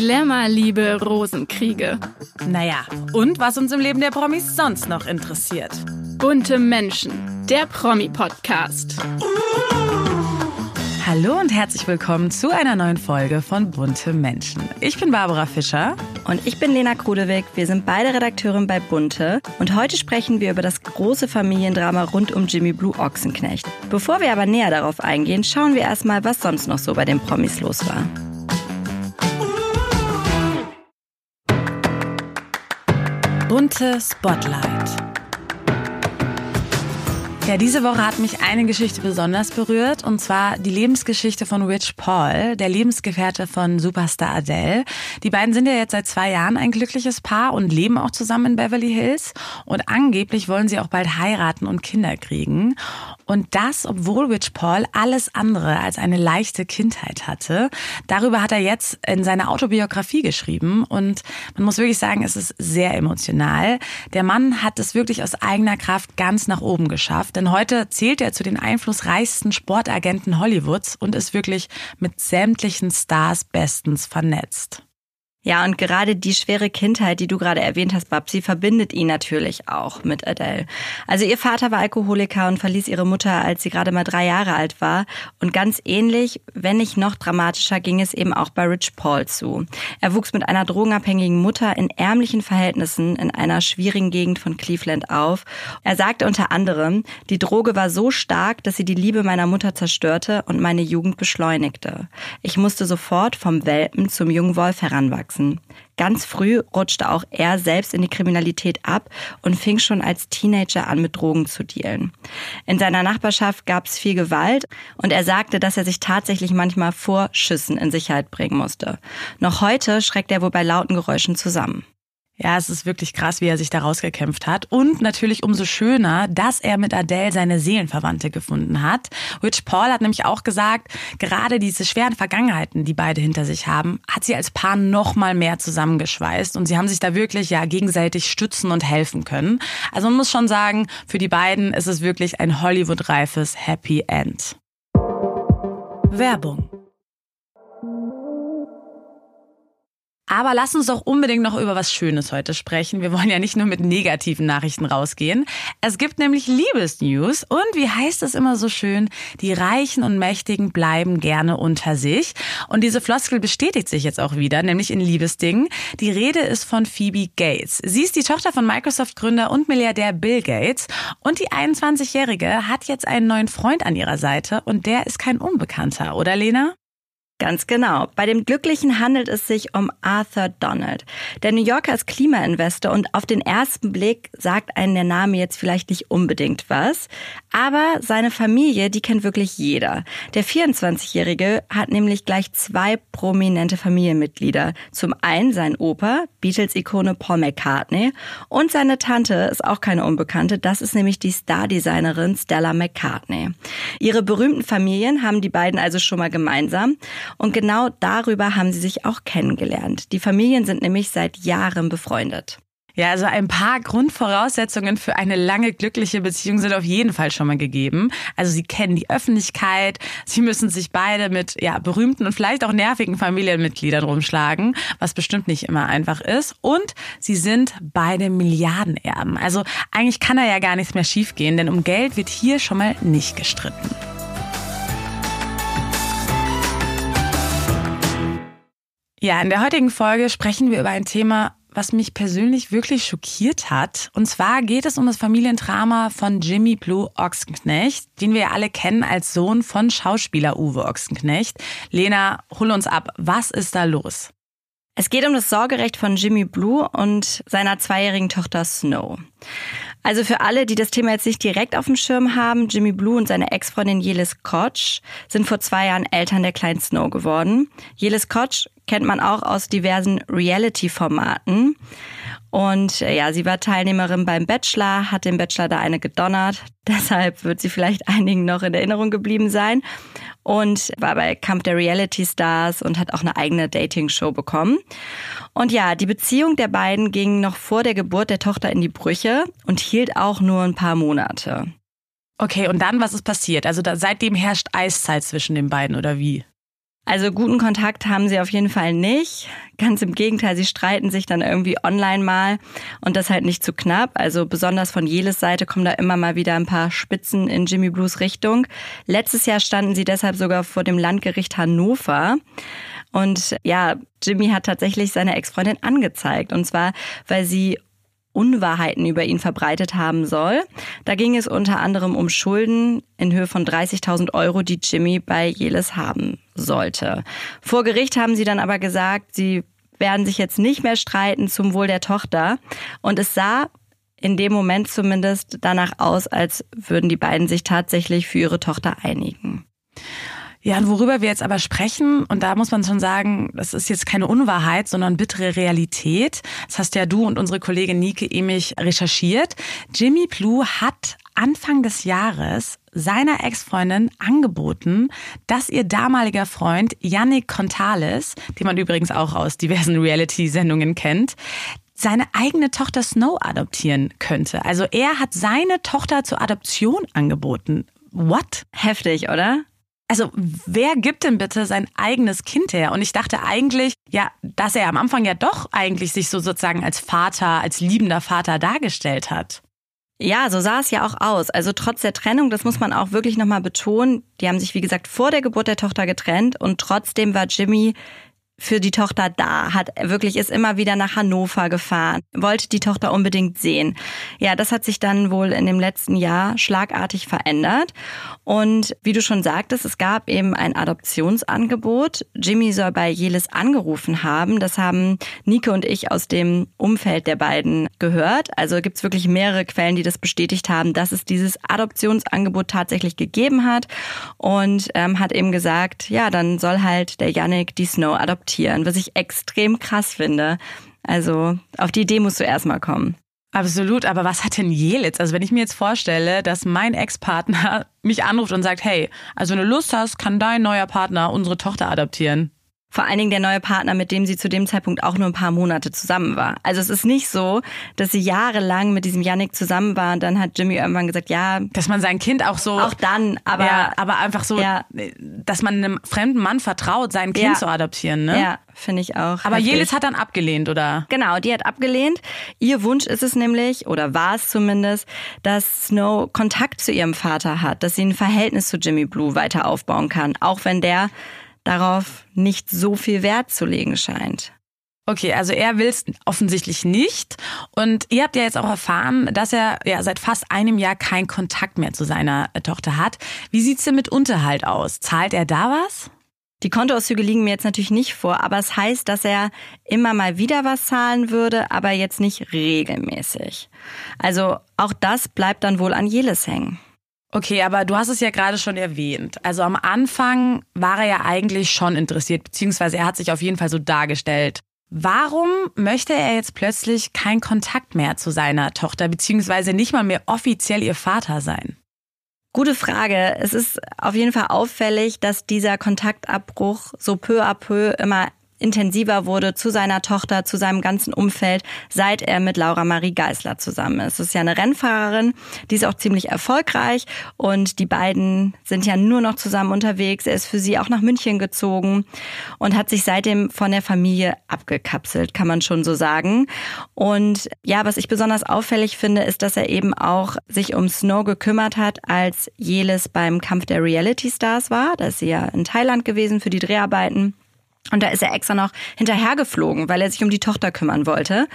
Glamour-Liebe, Rosenkriege. Naja, und was uns im Leben der Promis sonst noch interessiert. Bunte Menschen, der Promi-Podcast. Hallo und herzlich willkommen zu einer neuen Folge von Bunte Menschen. Ich bin Barbara Fischer. Und ich bin Lena Krudewig. Wir sind beide Redakteurin bei Bunte. Und heute sprechen wir über das große Familiendrama rund um Jimmy Blue Ochsenknecht. Bevor wir aber näher darauf eingehen, schauen wir erstmal, was sonst noch so bei den Promis los war. Bunte Spotlight. Ja, diese Woche hat mich eine Geschichte besonders berührt, und zwar die Lebensgeschichte von Rich Paul, der Lebensgefährte von Superstar Adele. Die beiden sind ja jetzt seit zwei Jahren ein glückliches Paar und leben auch zusammen in Beverly Hills. Und angeblich wollen sie auch bald heiraten und Kinder kriegen. Und das, obwohl Rich Paul alles andere als eine leichte Kindheit hatte. Darüber hat er jetzt in seiner Autobiografie geschrieben. Und man muss wirklich sagen, es ist sehr emotional. Der Mann hat es wirklich aus eigener Kraft ganz nach oben geschafft. Denn heute zählt er zu den einflussreichsten Sportagenten Hollywoods und ist wirklich mit sämtlichen Stars bestens vernetzt. Ja, und gerade die schwere Kindheit, die du gerade erwähnt hast, Babsi, verbindet ihn natürlich auch mit Adele. Also ihr Vater war Alkoholiker und verließ ihre Mutter, als sie gerade mal drei Jahre alt war. Und ganz ähnlich, wenn nicht noch dramatischer, ging es eben auch bei Rich Paul zu. Er wuchs mit einer drogenabhängigen Mutter in ärmlichen Verhältnissen in einer schwierigen Gegend von Cleveland auf. Er sagte unter anderem, die Droge war so stark, dass sie die Liebe meiner Mutter zerstörte und meine Jugend beschleunigte. Ich musste sofort vom Welpen zum jungen Wolf heranwachsen aufgewachsen. Ganz früh rutschte auch er selbst in die Kriminalität ab und fing schon als Teenager an, mit Drogen zu dealen. In seiner Nachbarschaft gab es viel Gewalt und er sagte, dass er sich tatsächlich manchmal vor Schüssen in Sicherheit bringen musste. Noch heute schreckt er wohl bei lauten Geräuschen zusammen. Ja, es ist wirklich krass, wie er sich da rausgekämpft hat. Und natürlich umso schöner, dass er mit Adele seine Seelenverwandte gefunden hat. Rich Paul hat nämlich auch gesagt, gerade diese schweren Vergangenheiten, die beide hinter sich haben, hat sie als Paar noch mal mehr zusammengeschweißt. Und sie haben sich da wirklich ja gegenseitig stützen und helfen können. Also man muss schon sagen, für die beiden ist es wirklich ein Hollywood-reifes Happy End. Werbung Aber lass uns doch unbedingt noch über was Schönes heute sprechen. Wir wollen ja nicht nur mit negativen Nachrichten rausgehen. Es gibt nämlich Liebesnews und wie heißt es immer so schön, die Reichen und Mächtigen bleiben gerne unter sich. Und diese Floskel bestätigt sich jetzt auch wieder, nämlich in Liebesdingen. Die Rede ist von Phoebe Gates. Sie ist die Tochter von Microsoft-Gründer und Milliardär Bill Gates. Und die 21-Jährige hat jetzt einen neuen Freund an ihrer Seite und der ist kein Unbekannter, oder Lena? Ganz genau. Bei dem Glücklichen handelt es sich um Arthur Donald. Der New Yorker ist Klimainvestor und auf den ersten Blick sagt einen der Name jetzt vielleicht nicht unbedingt was. Aber seine Familie, die kennt wirklich jeder. Der 24-Jährige hat nämlich gleich zwei prominente Familienmitglieder. Zum einen sein Opa, Beatles-Ikone Paul McCartney und seine Tante ist auch keine Unbekannte. Das ist nämlich die Stardesignerin Stella McCartney. Ihre berühmten Familien haben die beiden also schon mal gemeinsam. Und genau darüber haben sie sich auch kennengelernt. Die Familien sind nämlich seit Jahren befreundet. Ja, also ein paar Grundvoraussetzungen für eine lange glückliche Beziehung sind auf jeden Fall schon mal gegeben. Also sie kennen die Öffentlichkeit, sie müssen sich beide mit ja, berühmten und vielleicht auch nervigen Familienmitgliedern rumschlagen, was bestimmt nicht immer einfach ist. Und sie sind beide Milliardenerben. Also eigentlich kann da ja gar nichts mehr schiefgehen, denn um Geld wird hier schon mal nicht gestritten. Ja, in der heutigen Folge sprechen wir über ein Thema, was mich persönlich wirklich schockiert hat. Und zwar geht es um das Familiendrama von Jimmy Blue Ochsenknecht, den wir ja alle kennen als Sohn von Schauspieler Uwe Ochsenknecht. Lena, hol uns ab. Was ist da los? Es geht um das Sorgerecht von Jimmy Blue und seiner zweijährigen Tochter Snow. Also für alle, die das Thema jetzt nicht direkt auf dem Schirm haben, Jimmy Blue und seine Ex-Freundin Jelis Koch sind vor zwei Jahren Eltern der kleinen Snow geworden. Jelis Koch kennt man auch aus diversen Reality-Formaten. Und äh, ja, sie war Teilnehmerin beim Bachelor, hat den Bachelor da eine gedonnert. Deshalb wird sie vielleicht einigen noch in Erinnerung geblieben sein. Und war bei Kampf der Reality Stars und hat auch eine eigene Dating-Show bekommen. Und ja, die Beziehung der beiden ging noch vor der Geburt der Tochter in die Brüche und hielt auch nur ein paar Monate. Okay, und dann, was ist passiert? Also da, seitdem herrscht Eiszeit zwischen den beiden, oder wie? Also guten Kontakt haben sie auf jeden Fall nicht. Ganz im Gegenteil, sie streiten sich dann irgendwie online mal und das halt nicht zu knapp. Also besonders von Jeles Seite kommen da immer mal wieder ein paar Spitzen in Jimmy Blues Richtung. Letztes Jahr standen sie deshalb sogar vor dem Landgericht Hannover. Und ja, Jimmy hat tatsächlich seine Ex-Freundin angezeigt. Und zwar, weil sie Unwahrheiten über ihn verbreitet haben soll. Da ging es unter anderem um Schulden in Höhe von 30.000 Euro, die Jimmy bei Jeles haben sollte. Vor Gericht haben sie dann aber gesagt, sie werden sich jetzt nicht mehr streiten zum Wohl der Tochter. Und es sah in dem Moment zumindest danach aus, als würden die beiden sich tatsächlich für ihre Tochter einigen. Ja, und worüber wir jetzt aber sprechen, und da muss man schon sagen, das ist jetzt keine Unwahrheit, sondern bittere Realität. Das hast ja du und unsere Kollegin Nike Emich recherchiert. Jimmy Blue hat Anfang des Jahres seiner Ex-Freundin angeboten, dass ihr damaliger Freund Yannick Contales, den man übrigens auch aus diversen Reality-Sendungen kennt, seine eigene Tochter Snow adoptieren könnte. Also er hat seine Tochter zur Adoption angeboten. What? Heftig, oder? Also wer gibt denn bitte sein eigenes Kind her? Und ich dachte eigentlich, ja, dass er am Anfang ja doch eigentlich sich so sozusagen als Vater, als liebender Vater dargestellt hat. Ja, so sah es ja auch aus. Also trotz der Trennung, das muss man auch wirklich nochmal betonen, die haben sich, wie gesagt, vor der Geburt der Tochter getrennt und trotzdem war Jimmy für die Tochter da, hat wirklich ist immer wieder nach Hannover gefahren, wollte die Tochter unbedingt sehen. Ja, das hat sich dann wohl in dem letzten Jahr schlagartig verändert und wie du schon sagtest, es gab eben ein Adoptionsangebot. Jimmy soll bei Jelis angerufen haben. Das haben Nike und ich aus dem Umfeld der beiden gehört. Also gibt es wirklich mehrere Quellen, die das bestätigt haben, dass es dieses Adoptionsangebot tatsächlich gegeben hat und ähm, hat eben gesagt, ja, dann soll halt der Yannick die Snow adoptieren adoptieren, was ich extrem krass finde. Also auf die Idee musst du erstmal kommen. Absolut, aber was hat denn Jelitz? Also wenn ich mir jetzt vorstelle, dass mein Ex-Partner mich anruft und sagt, hey, also wenn du Lust hast, kann dein neuer Partner unsere Tochter adoptieren. Vor allen Dingen der neue Partner, mit dem sie zu dem Zeitpunkt auch nur ein paar Monate zusammen war. Also es ist nicht so, dass sie jahrelang mit diesem Yannick zusammen war und dann hat Jimmy irgendwann gesagt, ja. Dass man sein Kind auch so. Auch dann, aber. Ja, aber einfach so, ja. dass man einem fremden Mann vertraut, sein Kind ja. zu adoptieren, ne? Ja, finde ich auch. Aber heftig. Jelis hat dann abgelehnt, oder? Genau, die hat abgelehnt. Ihr Wunsch ist es nämlich, oder war es zumindest, dass Snow Kontakt zu ihrem Vater hat, dass sie ein Verhältnis zu Jimmy Blue weiter aufbauen kann, auch wenn der darauf nicht so viel Wert zu legen scheint. Okay, also er will es offensichtlich nicht. Und ihr habt ja jetzt auch erfahren, dass er ja seit fast einem Jahr keinen Kontakt mehr zu seiner äh, Tochter hat. Wie sieht's denn mit Unterhalt aus? Zahlt er da was? Die Kontoauszüge liegen mir jetzt natürlich nicht vor, aber es heißt, dass er immer mal wieder was zahlen würde, aber jetzt nicht regelmäßig. Also auch das bleibt dann wohl an Jeles hängen. Okay, aber du hast es ja gerade schon erwähnt. Also am Anfang war er ja eigentlich schon interessiert, beziehungsweise er hat sich auf jeden Fall so dargestellt. Warum möchte er jetzt plötzlich keinen Kontakt mehr zu seiner Tochter, beziehungsweise nicht mal mehr offiziell ihr Vater sein? Gute Frage. Es ist auf jeden Fall auffällig, dass dieser Kontaktabbruch so peu à peu immer intensiver wurde zu seiner Tochter, zu seinem ganzen Umfeld, seit er mit Laura Marie Geisler zusammen ist. Das ist ja eine Rennfahrerin, die ist auch ziemlich erfolgreich und die beiden sind ja nur noch zusammen unterwegs. Er ist für sie auch nach München gezogen und hat sich seitdem von der Familie abgekapselt, kann man schon so sagen. Und ja, was ich besonders auffällig finde, ist, dass er eben auch sich um Snow gekümmert hat, als Jelis beim Kampf der Reality Stars war. Da ist sie ja in Thailand gewesen für die Dreharbeiten. Und da ist er extra noch hinterhergeflogen, weil er sich um die Tochter kümmern wollte.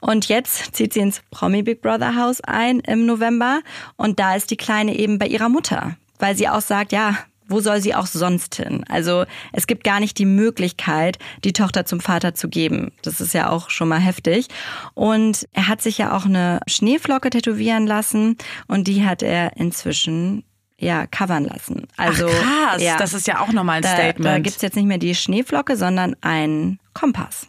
Und jetzt zieht sie ins Promi Big Brother Haus ein im November. Und da ist die Kleine eben bei ihrer Mutter, weil sie auch sagt, ja, wo soll sie auch sonst hin? Also es gibt gar nicht die Möglichkeit, die Tochter zum Vater zu geben. Das ist ja auch schon mal heftig. Und er hat sich ja auch eine Schneeflocke tätowieren lassen und die hat er inzwischen ja, covern lassen. Also, Ach krass, ja, das ist ja auch nochmal ein da, Statement. Da gibt's jetzt nicht mehr die Schneeflocke, sondern ein Kompass.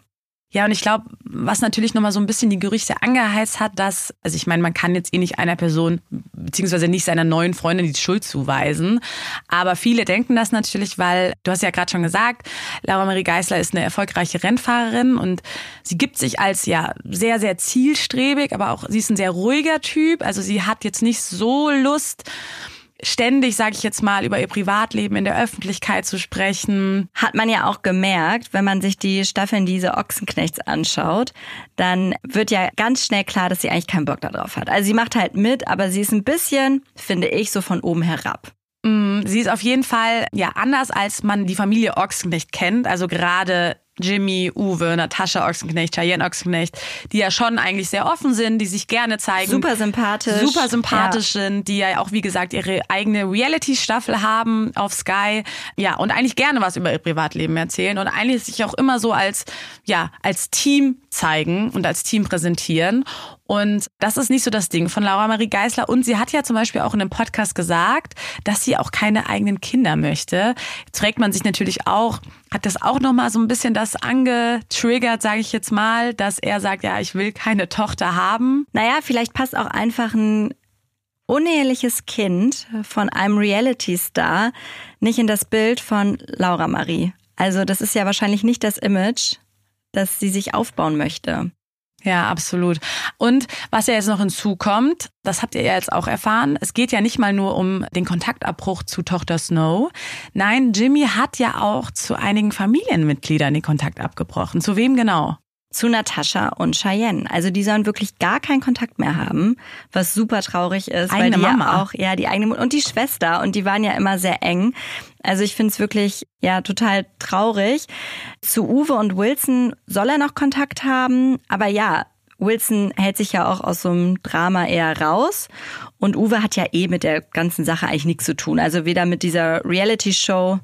Ja, und ich glaube, was natürlich nochmal so ein bisschen die Gerüchte angeheizt hat, dass, also ich meine, man kann jetzt eh nicht einer Person, beziehungsweise nicht seiner neuen Freundin die Schuld zuweisen. Aber viele denken das natürlich, weil, du hast ja gerade schon gesagt, Laura Marie Geisler ist eine erfolgreiche Rennfahrerin und sie gibt sich als ja sehr, sehr zielstrebig, aber auch sie ist ein sehr ruhiger Typ. Also sie hat jetzt nicht so Lust, ständig, sage ich jetzt mal, über ihr Privatleben in der Öffentlichkeit zu sprechen. Hat man ja auch gemerkt, wenn man sich die Staffeln diese Ochsenknechts anschaut, dann wird ja ganz schnell klar, dass sie eigentlich keinen Bock darauf hat. Also sie macht halt mit, aber sie ist ein bisschen, finde ich, so von oben herab. Mm, sie ist auf jeden Fall ja anders, als man die Familie Ochsenknecht kennt. Also gerade Jimmy, Uwe, Natascha Ochsenknecht, Cheyenne Ochsenknecht, die ja schon eigentlich sehr offen sind, die sich gerne zeigen. Super sympathisch. Super sympathisch ja. sind, die ja auch, wie gesagt, ihre eigene Reality-Staffel haben auf Sky. Ja, und eigentlich gerne was über ihr Privatleben erzählen und eigentlich sich auch immer so als, ja, als Team zeigen und als Team präsentieren. Und das ist nicht so das Ding von Laura Marie Geisler. Und sie hat ja zum Beispiel auch in einem Podcast gesagt, dass sie auch keine eigenen Kinder möchte. Fragt man sich natürlich auch, hat das auch nochmal so ein bisschen das angetriggert, sage ich jetzt mal, dass er sagt, ja, ich will keine Tochter haben? Naja, vielleicht passt auch einfach ein uneheliches Kind von einem Reality-Star nicht in das Bild von Laura Marie. Also das ist ja wahrscheinlich nicht das Image, das sie sich aufbauen möchte. Ja, absolut. Und was ja jetzt noch hinzukommt, das habt ihr ja jetzt auch erfahren, es geht ja nicht mal nur um den Kontaktabbruch zu Tochter Snow. Nein, Jimmy hat ja auch zu einigen Familienmitgliedern den Kontakt abgebrochen. Zu wem genau? Zu Natascha und Cheyenne. Also die sollen wirklich gar keinen Kontakt mehr haben, was super traurig ist, eigene weil die Mama. ja auch ja die eigene Mutter und die Schwester und die waren ja immer sehr eng. Also ich finde es wirklich ja total traurig. Zu Uwe und Wilson soll er noch Kontakt haben, aber ja, Wilson hält sich ja auch aus so einem Drama eher raus. Und Uwe hat ja eh mit der ganzen Sache eigentlich nichts zu tun. Also weder mit dieser Reality-Show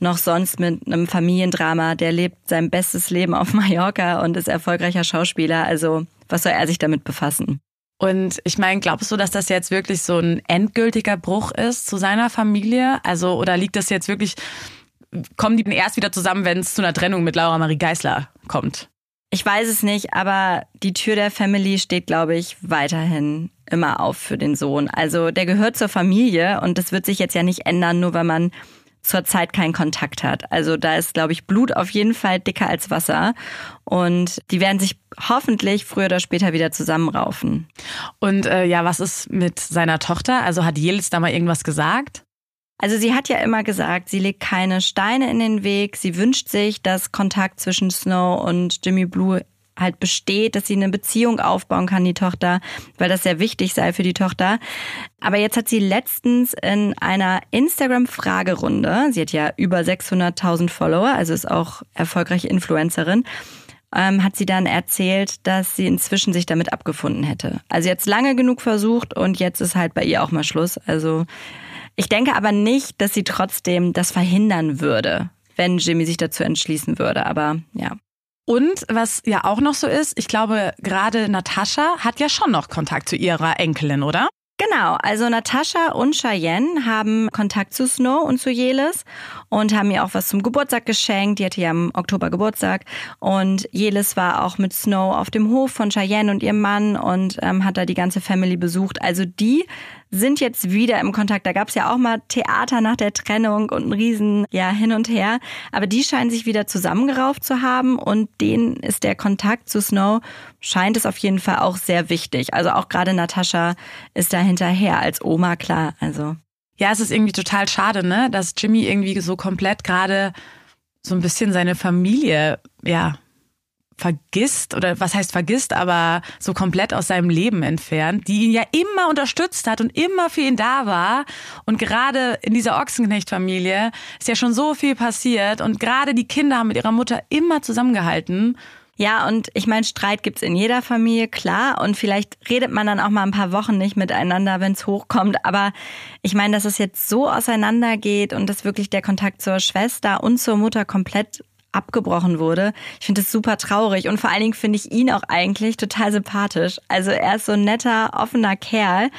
noch sonst mit einem Familiendrama. Der lebt sein bestes Leben auf Mallorca und ist erfolgreicher Schauspieler. Also was soll er sich damit befassen? Und ich meine, glaubst du, dass das jetzt wirklich so ein endgültiger Bruch ist zu seiner Familie? Also, oder liegt das jetzt wirklich, kommen die denn erst wieder zusammen, wenn es zu einer Trennung mit Laura Marie Geisler kommt? Ich weiß es nicht, aber die Tür der Family steht, glaube ich, weiterhin immer auf für den Sohn. Also der gehört zur Familie und das wird sich jetzt ja nicht ändern, nur weil man zurzeit keinen Kontakt hat. Also da ist, glaube ich, Blut auf jeden Fall dicker als Wasser. Und die werden sich hoffentlich früher oder später wieder zusammenraufen. Und äh, ja, was ist mit seiner Tochter? Also hat Jelis da mal irgendwas gesagt? Also sie hat ja immer gesagt, sie legt keine Steine in den Weg. Sie wünscht sich, dass Kontakt zwischen Snow und Jimmy Blue halt besteht, dass sie eine Beziehung aufbauen kann, die Tochter, weil das sehr wichtig sei für die Tochter. Aber jetzt hat sie letztens in einer Instagram-Fragerunde, sie hat ja über 600.000 Follower, also ist auch erfolgreiche Influencerin, ähm, hat sie dann erzählt, dass sie inzwischen sich damit abgefunden hätte. Also jetzt lange genug versucht und jetzt ist halt bei ihr auch mal Schluss. Also ich denke aber nicht, dass sie trotzdem das verhindern würde, wenn Jimmy sich dazu entschließen würde. Aber ja. Und was ja auch noch so ist, ich glaube, gerade Natascha hat ja schon noch Kontakt zu ihrer Enkelin, oder? Genau, also Natascha und Cheyenne haben Kontakt zu Snow und zu Jelis und haben ihr auch was zum Geburtstag geschenkt. Die hatte ja im Oktober Geburtstag und Jelis war auch mit Snow auf dem Hof von Cheyenne und ihrem Mann und ähm, hat da die ganze Family besucht. Also die sind jetzt wieder im Kontakt. Da gab es ja auch mal Theater nach der Trennung und ein Riesen ja hin und her. Aber die scheinen sich wieder zusammengerauft zu haben und denen ist der Kontakt zu Snow scheint es auf jeden Fall auch sehr wichtig. Also auch gerade Natascha ist da hinterher als Oma klar. Also ja, es ist irgendwie total schade, ne, dass Jimmy irgendwie so komplett gerade so ein bisschen seine Familie ja vergisst oder was heißt vergisst, aber so komplett aus seinem Leben entfernt, die ihn ja immer unterstützt hat und immer für ihn da war. Und gerade in dieser Ochsenknecht-Familie ist ja schon so viel passiert und gerade die Kinder haben mit ihrer Mutter immer zusammengehalten. Ja, und ich meine, Streit gibt's in jeder Familie, klar. Und vielleicht redet man dann auch mal ein paar Wochen nicht miteinander, wenn's hochkommt. Aber ich meine, dass es jetzt so auseinandergeht und dass wirklich der Kontakt zur Schwester und zur Mutter komplett abgebrochen wurde. Ich finde das super traurig und vor allen Dingen finde ich ihn auch eigentlich total sympathisch. Also er ist so ein netter, offener Kerl.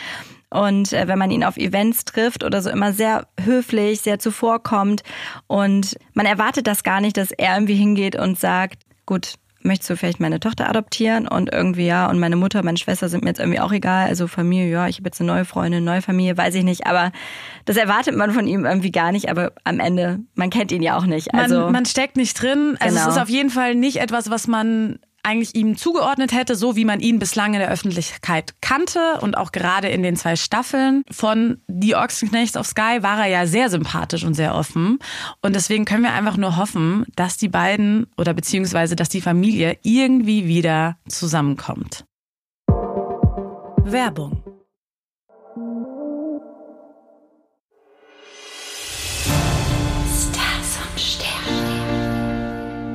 Und äh, wenn man ihn auf Events trifft oder so immer sehr höflich, sehr zuvorkommt. Und man erwartet das gar nicht, dass er irgendwie hingeht und sagt, gut, möchtest du vielleicht meine Tochter adoptieren? Und irgendwie ja, und meine Mutter, meine Schwester sind mir jetzt irgendwie auch egal. Also Familie, ja, ich habe jetzt eine neue Freundin, neue Familie, weiß ich nicht. Aber das erwartet man von ihm irgendwie gar nicht. Aber am Ende, man kennt ihn ja auch nicht. Also man, man steckt nicht drin. Also genau. es ist auf jeden Fall nicht etwas, was man eigentlich ihm zugeordnet hätte, so wie man ihn bislang in der Öffentlichkeit kannte und auch gerade in den zwei Staffeln von Die Ochsenknechts auf Sky war er ja sehr sympathisch und sehr offen. Und deswegen können wir einfach nur hoffen, dass die beiden oder beziehungsweise dass die Familie irgendwie wieder zusammenkommt. Werbung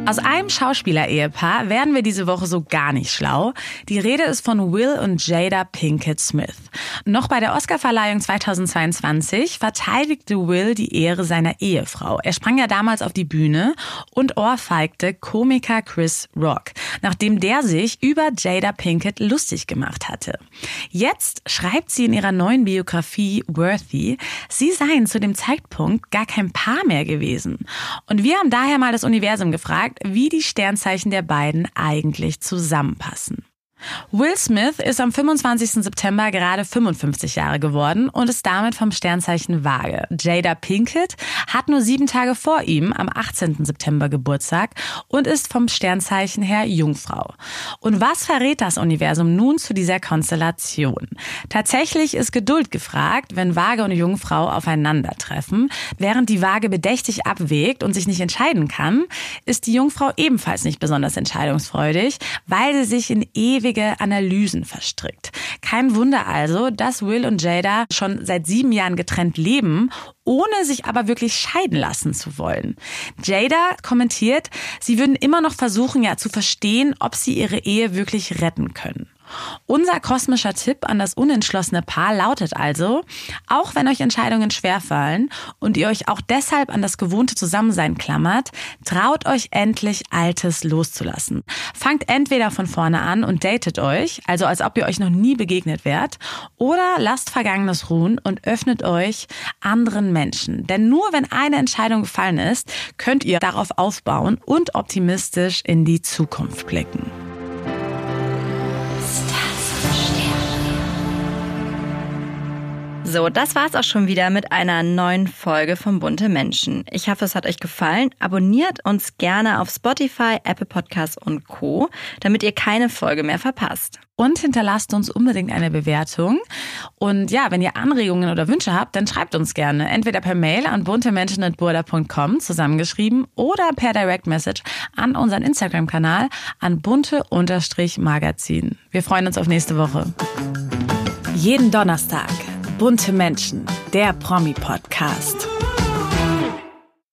Aus einem Schauspieler-Ehepaar werden wir diese Woche so gar nicht schlau. Die Rede ist von Will und Jada Pinkett Smith. Noch bei der Oscarverleihung 2022 verteidigte Will die Ehre seiner Ehefrau. Er sprang ja damals auf die Bühne und ohrfeigte Komiker Chris Rock, nachdem der sich über Jada Pinkett lustig gemacht hatte. Jetzt schreibt sie in ihrer neuen Biografie Worthy, sie seien zu dem Zeitpunkt gar kein Paar mehr gewesen. Und wir haben daher mal das Universum gefragt, gefragt, wie die Sternzeichen der beiden eigentlich zusammenpassen. Will Smith ist am 25. September gerade 55 Jahre geworden und ist damit vom Sternzeichen Waage. Jada Pinkett hat nur sieben Tage vor ihm am 18. September Geburtstag und ist vom Sternzeichen her Jungfrau. Und was verrät das Universum nun zu dieser Konstellation? Tatsächlich ist Geduld gefragt, wenn Waage und Jungfrau aufeinandertreffen. Während die Waage bedächtig abwägt und sich nicht entscheiden kann, ist die Jungfrau ebenfalls nicht besonders entscheidungsfreudig, weil sie sich in ewig schwierige Analysen verstrickt. Kein Wunder also, dass Will und Jada schon seit sieben Jahren getrennt leben, ohne sich aber wirklich scheiden lassen zu wollen. Jada kommentiert, sie würden immer noch versuchen, ja, zu verstehen, ob sie ihre Ehe wirklich retten können. Unser kosmischer Tipp an das unentschlossene Paar lautet also, auch wenn euch Entscheidungen schwerfallen und ihr euch auch deshalb an das gewohnte Zusammensein klammert, traut euch endlich Altes loszulassen. Fangt entweder von vorne an und datet euch, also als ob ihr euch noch nie begegnet wärt, oder lasst Vergangenes ruhen und öffnet euch anderen Menschen. Denn nur wenn eine Entscheidung gefallen ist, könnt ihr darauf aufbauen und optimistisch in die Zukunft blicken. So, das war's auch schon wieder mit einer neuen Folge von Bunte Menschen. Ich hoffe, es hat euch gefallen. Abonniert uns gerne auf Spotify, Apple Podcasts und Co., damit ihr keine Folge mehr verpasst. Und hinterlasst uns unbedingt eine Bewertung. Und ja, wenn ihr Anregungen oder Wünsche habt, dann schreibt uns gerne. Entweder per Mail an buntemenschen.burda.com zusammengeschrieben oder per Direct Message an unseren Instagram-Kanal an bunte-magazin. Wir freuen uns auf nächste Woche. Jeden Donnerstag Bunte Menschen, der Promi-Podcast.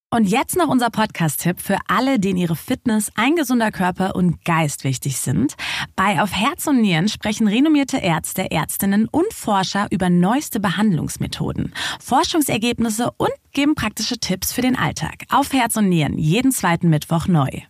Und jetzt noch unser Podcast-Tipp für alle, denen ihre Fitness, ein gesunder Körper und Geist wichtig sind. Bei Auf Herz und Nieren sprechen renommierte Ärzte, Ärztinnen und Forscher über neueste Behandlungsmethoden, Forschungsergebnisse und geben praktische Tipps für den Alltag. Auf Herz und Nieren, jeden zweiten Mittwoch neu.